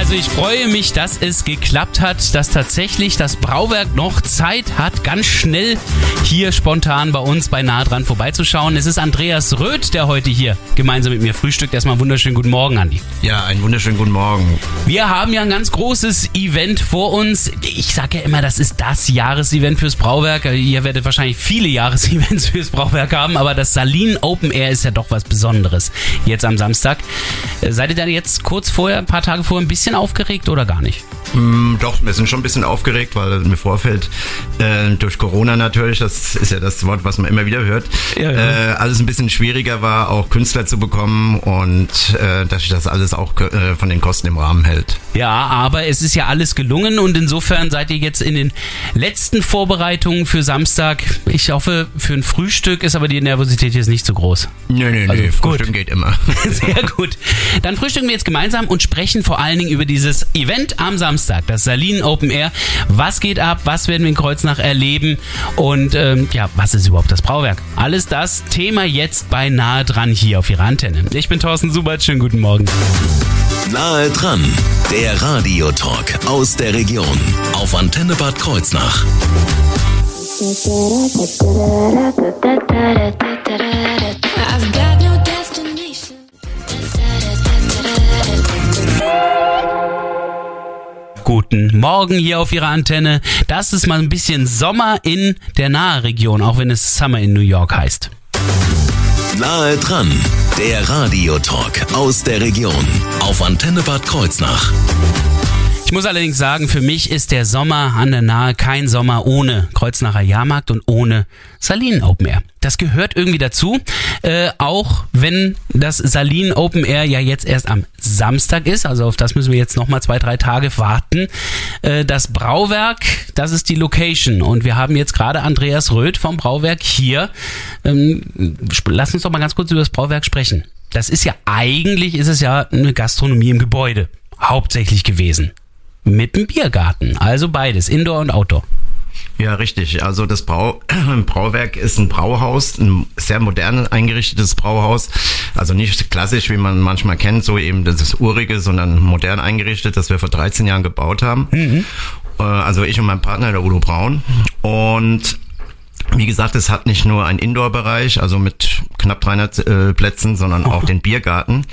Also ich freue mich, dass es geklappt hat, dass tatsächlich das Brauwerk noch Zeit hat, ganz schnell hier spontan bei uns bei Nahe dran vorbeizuschauen. Es ist Andreas Röth, der heute hier gemeinsam mit mir frühstückt. Erstmal einen wunderschönen guten Morgen, Andi. Ja, einen wunderschönen guten Morgen. Wir haben ja ein ganz großes Event vor uns. Ich sage ja immer, das ist das Jahresevent fürs Brauwerk. Ihr werdet wahrscheinlich viele Jahresevents fürs Brauwerk haben, aber das Salin Open Air ist ja doch was Besonderes jetzt am Samstag. Seid ihr dann jetzt kurz vorher, ein paar Tage vorher, ein bisschen aufgeregt oder gar nicht? Mm, doch, wir sind schon ein bisschen aufgeregt, weil im Vorfeld äh, durch Corona natürlich, das ist ja das Wort, was man immer wieder hört, ja, ja. Äh, alles ein bisschen schwieriger war, auch Künstler zu bekommen und äh, dass sich das alles auch äh, von den Kosten im Rahmen hält. Ja, aber es ist ja alles gelungen und insofern seid ihr jetzt in den letzten Vorbereitungen für Samstag. Ich hoffe, für ein Frühstück ist aber die Nervosität jetzt nicht so groß. Nö, nö, also, nö, Frühstück gut. geht immer. Sehr gut. Dann frühstücken wir jetzt gemeinsam und sprechen vor allen Dingen über dieses Event am Samstag, das Salinen Open Air. Was geht ab? Was werden wir in Kreuznach erleben? Und ähm, ja, was ist überhaupt das Brauwerk? Alles das Thema jetzt bei Nahe dran hier auf Ihrer Antenne. Ich bin Thorsten Subert. Schönen guten Morgen. Nahe dran, der Radiotalk aus der Region auf Antenne Bad Kreuznach. I've got Guten Morgen hier auf Ihrer Antenne. Das ist mal ein bisschen Sommer in der Nahregion, auch wenn es Summer in New York heißt. Nahe dran, der Radiotalk aus der Region auf Antenne Bad Kreuznach. Ich muss allerdings sagen, für mich ist der Sommer an der Nahe kein Sommer ohne Kreuznacher Jahrmarkt und ohne Salinen Open Air. Das gehört irgendwie dazu, äh, auch wenn das Salinen Open Air ja jetzt erst am Samstag ist, also auf das müssen wir jetzt nochmal zwei, drei Tage warten. Äh, das Brauwerk, das ist die Location und wir haben jetzt gerade Andreas Röth vom Brauwerk hier. Ähm, lass uns doch mal ganz kurz über das Brauwerk sprechen. Das ist ja eigentlich, ist es ja eine Gastronomie im Gebäude, hauptsächlich gewesen mit dem Biergarten. Also beides, Indoor und Outdoor. Ja, richtig. Also das Brau Brauwerk ist ein Brauhaus, ein sehr modern eingerichtetes Brauhaus. Also nicht klassisch, wie man manchmal kennt, so eben das ist urige, sondern modern eingerichtet, das wir vor 13 Jahren gebaut haben. Mhm. Äh, also ich und mein Partner, der Udo Braun. Und wie gesagt, es hat nicht nur einen Indoor-Bereich, also mit knapp 300 äh, Plätzen, sondern auch den Biergarten.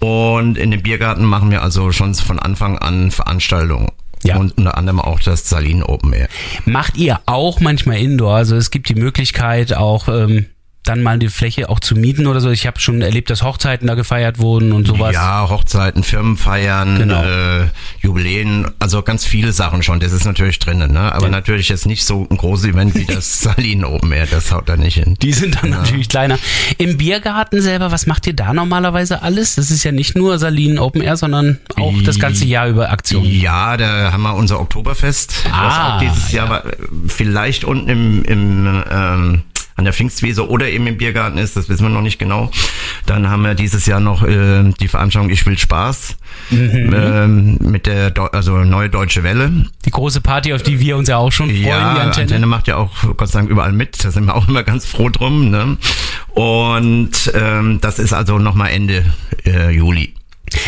Und in dem Biergarten machen wir also schon von Anfang an Veranstaltungen. Ja. Und unter anderem auch das Salin Open Air. Macht ihr auch manchmal Indoor? Also es gibt die Möglichkeit auch ähm, dann mal die Fläche auch zu mieten oder so. Ich habe schon erlebt, dass Hochzeiten da gefeiert wurden und sowas. Ja, Hochzeiten, Firmenfeiern, genau. äh, Jubiläen, also ganz viele Sachen schon. Das ist natürlich drinnen, ne? aber ja. natürlich jetzt nicht so ein großes Event wie das Salin oben Air. Das haut da nicht hin. Die sind dann ja. natürlich kleiner. Im Biergarten selber, was macht ihr da normalerweise alles? Das ist ja nicht nur Salin Open Air, sondern auch das ganze Jahr über Aktionen. Ja, da haben wir unser Oktoberfest, ah, was auch dieses Jahr ja. vielleicht unten im, im ähm, an der Pfingstwiese oder eben im Biergarten ist, das wissen wir noch nicht genau. Dann haben wir dieses Jahr noch äh, die Veranstaltung Ich will Spaß mhm. ähm, mit der Do also Neue Deutsche Welle. Die große Party, auf die wir uns ja auch schon freuen. Ja, die Antenne. Antenne macht ja auch Gott sei Dank überall mit. Da sind wir auch immer ganz froh drum. Ne? Und ähm, das ist also nochmal Ende äh, Juli.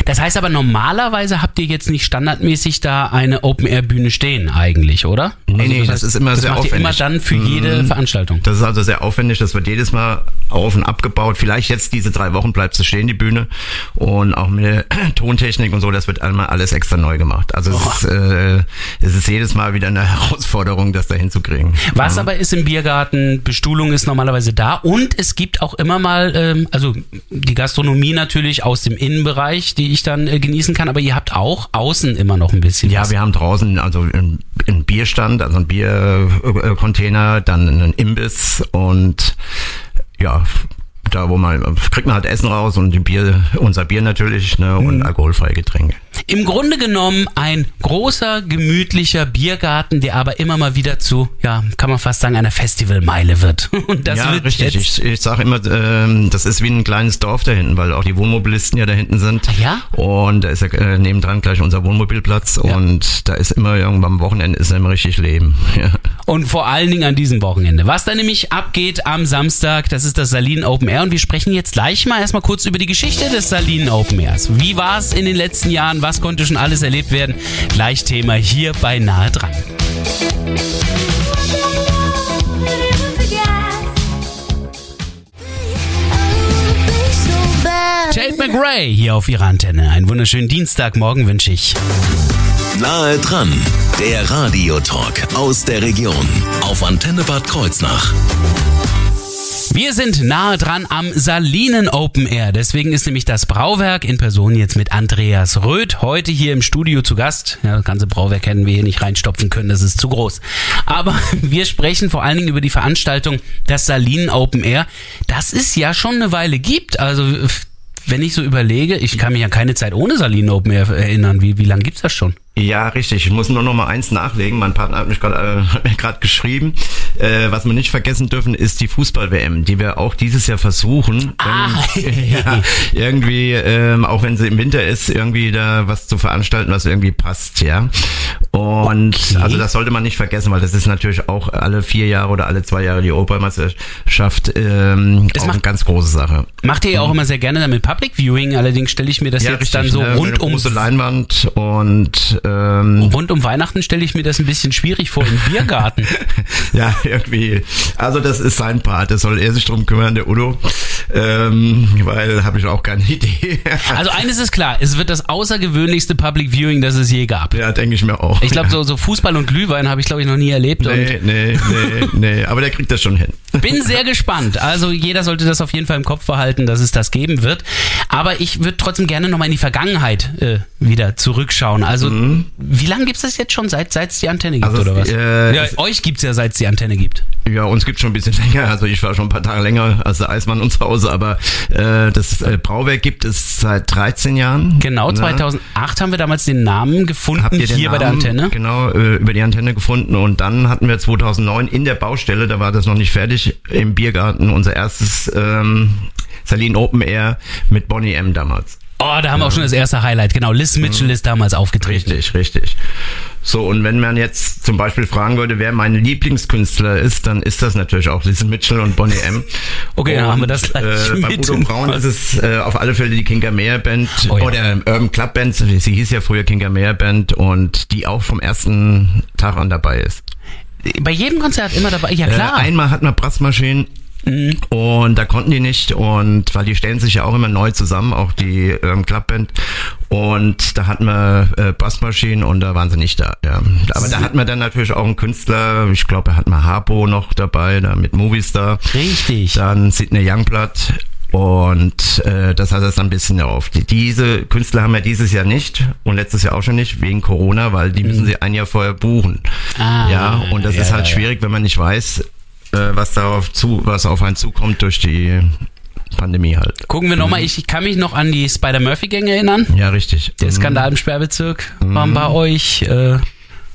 Das heißt aber normalerweise habt ihr jetzt nicht standardmäßig da eine Open-Air-Bühne stehen eigentlich, oder? Nee, also, nee, das, heißt, ist immer sehr aufwendig. immer dann für jede mhm. Veranstaltung. Das ist also sehr aufwendig, das wird jedes Mal auf und abgebaut. Vielleicht jetzt diese drei Wochen bleibt es stehen, die Bühne. Und auch mit der Tontechnik und so, das wird einmal alles extra neu gemacht. Also es ist, äh, es ist, jedes Mal wieder eine Herausforderung, das da hinzukriegen. Was mhm. aber ist im Biergarten, Bestuhlung ist normalerweise da und es gibt auch immer mal, ähm, also die Gastronomie natürlich aus dem Innenbereich, die ich dann äh, genießen kann, aber ihr habt auch außen immer noch ein bisschen. Ja, was. wir haben draußen also einen Bierstand, also einen Biercontainer, dann einen Imbiss und ja, da wo man kriegt man halt Essen raus und die Bier, unser Bier natürlich ne, und mhm. alkoholfreie Getränke. Im Grunde genommen ein großer, gemütlicher Biergarten, der aber immer mal wieder zu, ja, kann man fast sagen, einer Festivalmeile wird. Und das ja, wird richtig. Ich, ich sage immer, ähm, das ist wie ein kleines Dorf da hinten, weil auch die Wohnmobilisten ja da hinten sind. Ah, ja? Und da ist ja äh, nebendran gleich unser Wohnmobilplatz Ja. und da ist immer irgendwann am Wochenende ist immer richtig Leben. Ja. Und vor allen Dingen an diesem Wochenende. Was da nämlich abgeht am Samstag, das ist das Salinen Open Air. Und wir sprechen jetzt gleich mal erstmal kurz über die Geschichte des Salinen Open Airs. Wie war es in den letzten Jahren? Was konnte schon alles erlebt werden? Gleich Thema hier bei Nahe dran. Tate McRae hier auf ihrer Antenne. Einen wunderschönen Dienstagmorgen wünsche ich. Nahe dran, der Radiotalk aus der Region auf Antenne Bad Kreuznach. Wir sind nahe dran am Salinen Open Air. Deswegen ist nämlich das Brauwerk in Person jetzt mit Andreas Röth heute hier im Studio zu Gast. Ja, das ganze Brauwerk hätten wir hier nicht reinstopfen können, das ist zu groß. Aber wir sprechen vor allen Dingen über die Veranstaltung das Salinen Open Air, das es ja schon eine Weile gibt. Also wenn ich so überlege, ich kann mich an keine Zeit ohne Salinen Open Air erinnern. Wie, wie lange gibt's das schon? Ja, richtig. Ich muss nur noch mal eins nachlegen. Mein Partner hat mich gerade äh, hat mir gerade geschrieben. Äh, was wir nicht vergessen dürfen, ist die Fußball-WM, die wir auch dieses Jahr versuchen. Ah. Ähm, ja, irgendwie, ähm, auch wenn sie im Winter ist, irgendwie da was zu veranstalten, was irgendwie passt, ja. Und Okay. also das sollte man nicht vergessen, weil das ist natürlich auch alle vier Jahre oder alle zwei Jahre die Europameisterschaft ähm, Das auch macht- eine ganz große Sache. Macht ihr ja auch immer sehr gerne damit Public Viewing, allerdings stelle ich mir das jetzt dann so ne? rund um große Leinwand und ähm, Rund um Weihnachten stelle ich mir das ein bisschen schwierig vor im Biergarten. Ja, irgendwie. Also das ist sein Part. Das soll er sich drum kümmern, der Udo. Ähm, weil habe ich auch keine Idee. Also eines ist klar, es wird das außergewöhnlichste Public Viewing, das es je gab. ja, denke ich mir auch. Ich glaube, so, so Fußball und Glühwein habe ich, glaube ich, noch nie erlebt. Nee, nee, nee, nee. Aber der kriegt das schon hin. Bin sehr gespannt. Also jeder sollte das auf jeden Fall im Kopf behalten, dass es das geben wird. Aber ich würde trotzdem gerne nochmal in die Vergangenheit äh, wieder zurückschauen. Also wie lange gibt's das jetzt schon, seit es die Antenne gibt. Also, oder was? äh, ja, es- euch gibt's ja, seit es die Antenne gibt. Ja, uns gibt schon ein bisschen länger. Also ich war schon ein paar Tage länger als der Eismann uns zu Hause. Aber äh, das äh, Brauwerk gibt es seit 13 Jahren. Genau, Ne? 2008 haben wir damals den Namen gefunden, Habt ihr den hier bei der Namen, Antenne. Genau, äh, über die Antenne gefunden. Und dann hatten wir 2009 in der Baustelle, da war das noch nicht fertig, im Biergarten unser erstes ähm, Salin Open Air mit Bonnie M damals. Oh, da haben wir auch schon das erste Highlight. Genau, Liz Mitchell ist damals aufgetreten. Richtig, richtig. So, und wenn man jetzt zum Beispiel fragen würde, wer mein Lieblingskünstler ist, dann ist das natürlich auch Lisa Mitchell und Bonnie M. Okay, dann und, haben wir das gleich äh, Bei Udo Braun ist es äh, auf alle Fälle die Kinga Meyer Band Oh ja. oder Urban Club Band. Sie hieß ja früher Kinga Meyer Band und die auch vom ersten Tag an dabei ist. Bei jedem Konzert immer dabei. Ja, klar. Äh, einmal hatten wir Brassmaschinen. Und da konnten die nicht und weil die stellen sich ja auch immer neu zusammen, auch die ähm, Clubband. Und da hatten wir äh, Bassmaschinen und da waren sie nicht da. Ja. Aber da hatten wir dann natürlich auch einen Künstler, ich glaube, da hatten wir Harpo noch dabei, da mit Movistar. Richtig. Dann Sidney Youngblood. Und äh, das hat es dann ein bisschen auf. Die, diese Künstler haben wir dieses Jahr nicht und letztes Jahr auch schon nicht, wegen Corona, weil die müssen sie ein Jahr vorher buchen. Mhm. Ah, ja, und das ja, ist halt ja, schwierig, wenn man nicht weiß, was darauf zu, was auf einen zukommt durch die Pandemie halt. Gucken wir nochmal. Ich kann mich noch an die Spider-Murphy-Gang erinnern. Ja, richtig. Der Skandal im Sperrbezirk war bei euch. Äh,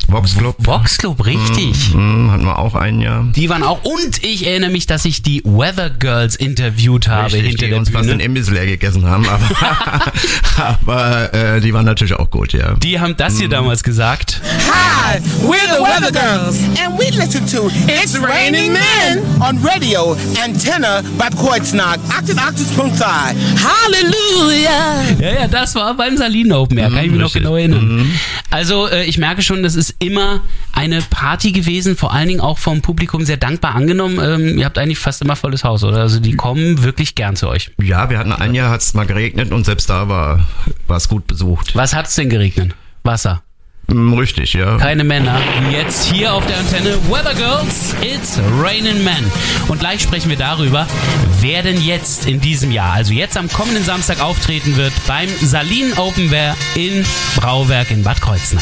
Vox Club Vox Club, richtig. hm, hatten wir auch ein Jahr. Die waren auch. Und ich erinnere mich, dass ich die Weather Girls interviewt habe Richtig, hinter die der uns fast den Bühne. Imbiss leer gegessen haben, aber, aber äh, die waren natürlich auch gut, ja. Die haben das hier damals gesagt. Hi, we're the Weather Girls, and we listen to It's Raining Men on radio Antenna Bad Kreuznach, 88.5. Halleluja! Ja, ja, das war beim Salinen Open Air, kann ich mich noch richtig. genau erinnern. Also äh, ich merke schon, das ist immer eine Party gewesen, vor allen Dingen auch vom Publikum sehr dankbar angenommen. Ähm, ihr habt eigentlich fast immer volles Haus, oder? Also die kommen wirklich gern zu euch. Ja, wir hatten ein Jahr, hat es mal geregnet und selbst da war es gut besucht. Was hat's denn geregnet? Wasser. Hm, Richtig, ja. Keine Männer. Jetzt hier auf der Antenne Weather Girls, it's Raining Men. Und gleich sprechen wir darüber, wer denn jetzt in diesem Jahr, also jetzt am kommenden Samstag auftreten wird beim Salinen Open Air in Brauwerk in Bad Kreuznach.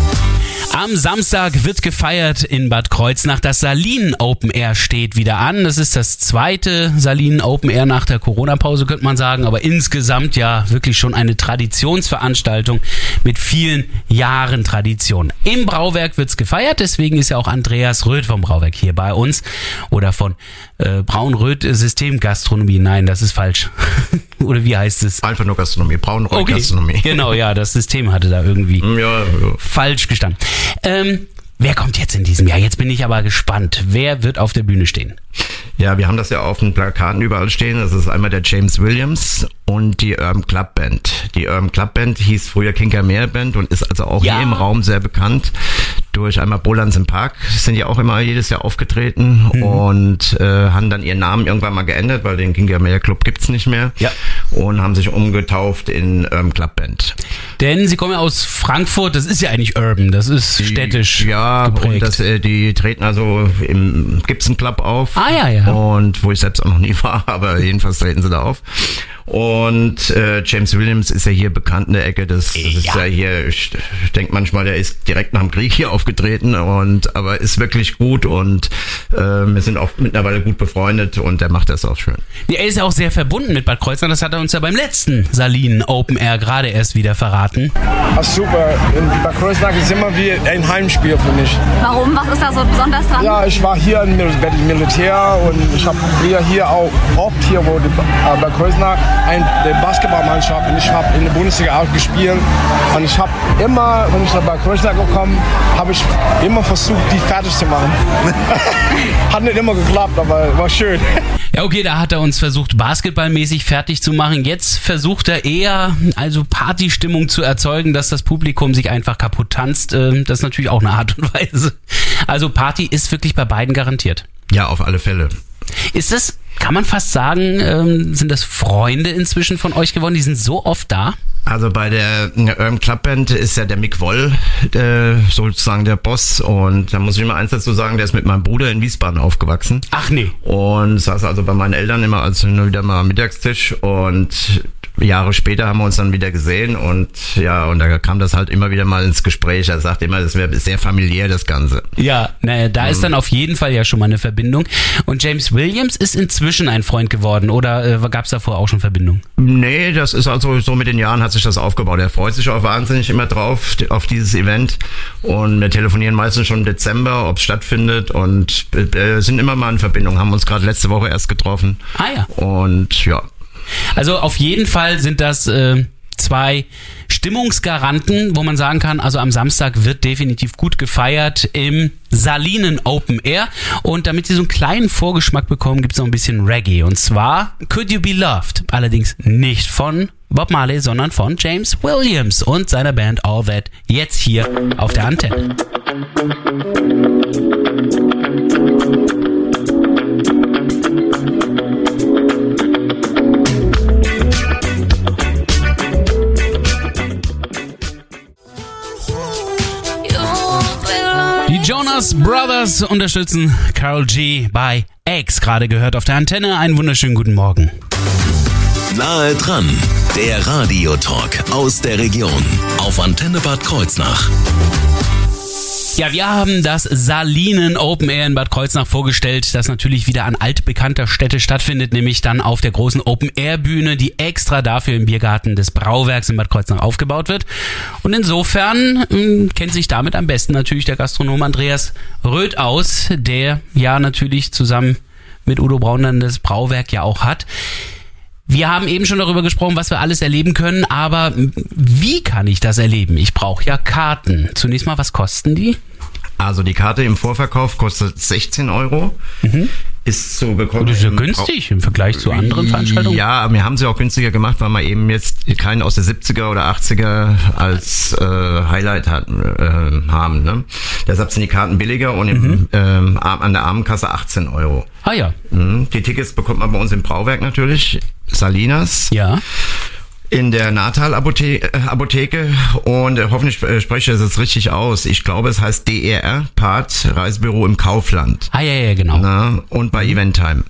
Am Samstag wird gefeiert in Bad Kreuznach. Das Salinen Open Air steht wieder an. Das ist das zweite Salinen Open Air nach der Corona-Pause, könnte man sagen. Aber insgesamt ja wirklich schon eine Traditionsveranstaltung mit vielen Jahren Tradition. Im Brauwerk wird's gefeiert. Deswegen ist ja auch Andreas Röth vom Brauwerk hier bei uns. Oder von äh, Braun-Röth Systemgastronomie. Nein, das ist falsch. Oder wie heißt es? Einfach nur Gastronomie, Braun-Röth Gastronomie. Genau, ja, das System hatte da irgendwie Ja, ja. falsch gestanden. Ähm, wer kommt jetzt in diesem Jahr? Jetzt bin ich aber gespannt. Wer wird auf der Bühne stehen? Ja, wir haben das ja auf den Plakaten überall stehen. Das ist einmal der James Williams und die Urban Club Band. Die Urban Club Band hieß früher Kinkermeer Band und ist also auch Ja. hier im Raum sehr bekannt. Durch einmal Bolans im Park sind ja auch immer jedes Jahr aufgetreten Mhm. und äh, haben dann ihren Namen irgendwann mal geändert, weil den Kinkermeer Club gibt's nicht mehr. Ja. Und haben sich umgetauft in Urban Club Band. Denn sie kommen ja aus Frankfurt. Das ist ja eigentlich urban. Das ist städtisch Ja, geprägt. und das, äh, die treten also im Gibson Club auf. Ah, ja, ja. Und wo ich selbst auch noch nie war, aber jedenfalls treten sie da auf. Und äh, James Williams ist ja hier bekannt in der Ecke. Das, das ist Ja. ja hier, ich denke manchmal, der ist direkt nach dem Krieg hier aufgetreten und aber ist wirklich gut und äh, wir sind auch mittlerweile gut befreundet und der macht das auch schön. Ja, er ist ja auch sehr verbunden mit Bad Kreuznach. Das hat er uns ja beim letzten Salinen Open Air gerade erst wieder verraten. Ah, super. In Bad Kreuznach ist immer wie ein Heimspiel für mich. Warum? Was ist da so besonders dran? Ja, ich war hier im Militär und ich habe früher hier auch oft hier, wo die, äh, Bad Kreuznach ein, die Basketballmannschaft und ich habe in der Bundesliga auch gespielt und ich habe immer, wenn ich nach Bad Kreuznach gekommen, habe ich immer versucht, die fertig zu machen. Hat nicht immer geklappt, aber war schön. Ja, okay, da hat er uns versucht, basketballmäßig fertig zu machen. Jetzt versucht er eher, also Partystimmung zu erzeugen, dass das Publikum sich einfach kaputt tanzt. Ähm, Das ist natürlich auch eine Art und Weise. Also Party ist wirklich bei beiden garantiert. Ja, auf alle Fälle. Ist das, kann man fast sagen, ähm, sind das Freunde inzwischen von euch geworden? Die sind so oft da? Also bei der Urban Club Band ist ja der Mick Woll äh, sozusagen der Boss und da muss ich immer eins dazu sagen, der ist mit meinem Bruder in Wiesbaden aufgewachsen Ach nee. und saß also bei meinen Eltern immer als wieder mal am Mittagstisch und Jahre später haben wir uns dann wieder gesehen und ja, und da kam das halt immer wieder mal ins Gespräch. Er sagt immer, das wäre sehr familiär, das Ganze. Ja, naja, da ist dann auf jeden Fall ja schon mal eine Verbindung. Und James Williams ist inzwischen ein Freund geworden oder äh, gab es davor auch schon Verbindung? Nee, das ist also so mit den Jahren hat sich das aufgebaut. Er freut sich auch wahnsinnig immer drauf, auf dieses Event. Und wir telefonieren meistens schon im Dezember, ob es stattfindet und äh, sind immer mal in Verbindung. Haben uns gerade letzte Woche erst getroffen. Ah ja. Und ja, Also auf jeden Fall sind das äh, zwei Stimmungsgaranten, wo man sagen kann, also am Samstag wird definitiv gut gefeiert im Salinen Open Air. Und damit Sie so einen kleinen Vorgeschmack bekommen, gibt es noch ein bisschen Reggae. Und zwar Could You Be Loved? Allerdings nicht von Bob Marley, sondern von James Williams und seiner Band All That jetzt hier auf der Antenne. Jonas Brothers unterstützen Carol G bei X, gerade gehört auf der Antenne. Einen wunderschönen guten Morgen. Nahe dran, der Radiotalk aus der Region auf Antenne Bad Kreuznach. Ja, wir haben das Salinen Open Air in Bad Kreuznach vorgestellt, das natürlich wieder an altbekannter Stätte stattfindet, nämlich dann auf der großen Open Air Bühne, die extra dafür im Biergarten des Brauwerks in Bad Kreuznach aufgebaut wird. Und insofern ähm, kennt sich damit am besten natürlich der Gastronom Andreas Röth aus, der ja natürlich zusammen mit Udo Braun dann das Brauwerk ja auch hat. Wir haben eben schon darüber gesprochen, was wir alles erleben können, aber wie kann ich das erleben? Ich brauche ja Karten. Zunächst mal, was kosten die? Also die Karte im Vorverkauf kostet 16 Euro. Ist zu bekommen. Das ist ja günstig im Vergleich zu anderen Veranstaltungen. Ja, wir haben sie auch günstiger gemacht, weil wir eben jetzt keinen aus der 70er oder 80er als äh, Highlight hatten, äh, haben. Ne? Deshalb sind die Karten billiger und im, Mhm. ähm, an der Abendkasse 18 Euro. Ah ja, Mhm. Die Tickets bekommt man bei uns im Brauwerk natürlich, Salinas, ja. In der Natal-Apotheke Apotheke und äh, hoffentlich äh, spreche ich das jetzt richtig aus. Ich glaube, es heißt DER, Part Reisebüro im Kaufland. Ah ja, ja, genau. Na, und bei Eventtime.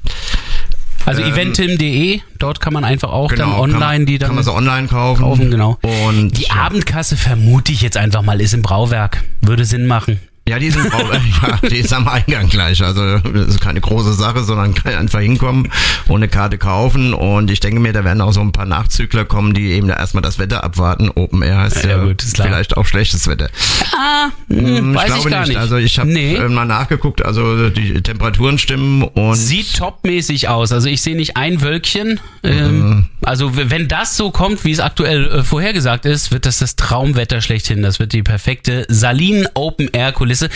Also Ähm, eventim.de, dort kann man einfach auch dann Genau, online kann, die dann kann man so online kaufen. kaufen, genau. Und die Abendkasse vermute ich jetzt einfach mal ist im Brauwerk. Würde Sinn machen. Ja, die sind auch, ja, die ist am Eingang gleich. Also das ist keine große Sache, sondern kann einfach hinkommen und eine Karte kaufen. Und ich denke mir, da werden auch so ein paar Nachzügler kommen, die eben da erstmal das Wetter abwarten. Open Air heißt Ja, ja, gut, ist klar. vielleicht auch schlechtes Wetter. Ah, Hm, weiß ich, glaube gar nicht. Also ich habe nee. äh, mal nachgeguckt, also die Temperaturen stimmen und Sieht topmäßig aus. Also ich sehe nicht ein Wölkchen. Mhm. Ähm, also wenn das so kommt, wie es aktuell äh, vorhergesagt ist, wird das das Traumwetter schlechthin. Das wird die perfekte Salinen Open Air Kulisse.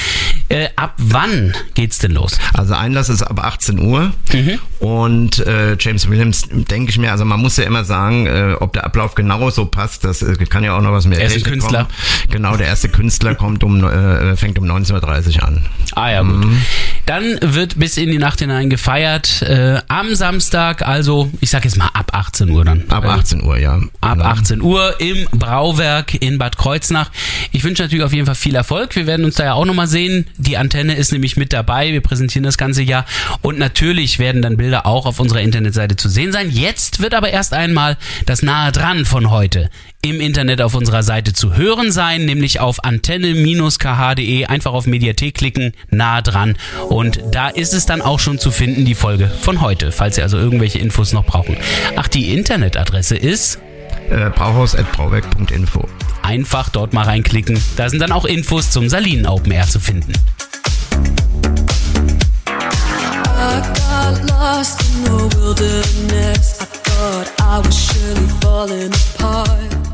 Äh, ab wann geht's denn los? Also Einlass ist ab 18 Uhr Mhm. Und äh, James Williams, denke ich mir, also man muss ja immer sagen, äh, ob der Ablauf genau so passt, das äh, kann ja auch noch was mehr Er ein Technik Künstler. kommen. Genau, der erste Künstler kommt um, äh, fängt um 19.30 Uhr an. Ah ja, gut. Mhm. Dann wird bis in die Nacht hinein gefeiert. Äh, am Samstag, also ich sag jetzt mal ab 18 Uhr dann. Ab Äh, 18 Uhr, ja. Ab Genau. 18 Uhr im Brauwerk in Bad Kreuznach. Ich wünsche natürlich auf jeden Fall viel Erfolg. Wir werden uns da ja auch nochmal sehen. Die Antenne ist nämlich mit dabei. Wir präsentieren das ganze Jahr. Und natürlich werden dann Bilder auch auf unserer Internetseite zu sehen sein. Jetzt wird aber erst einmal das Nahe dran von heute im Internet auf unserer Seite zu hören sein, nämlich auf antenne-kh.de. Einfach auf Mediathek klicken, nahe dran. Und da ist es dann auch schon zu finden, die Folge von heute, falls Sie also irgendwelche Infos noch brauchen. Ach, die Internetadresse ist Äh, Brauhaus.brauwerk.info. einfach dort mal reinklicken. Da sind dann auch Infos zum Salinen Open Air zu finden. got lost in the wilderness. I thought I was surely falling apart.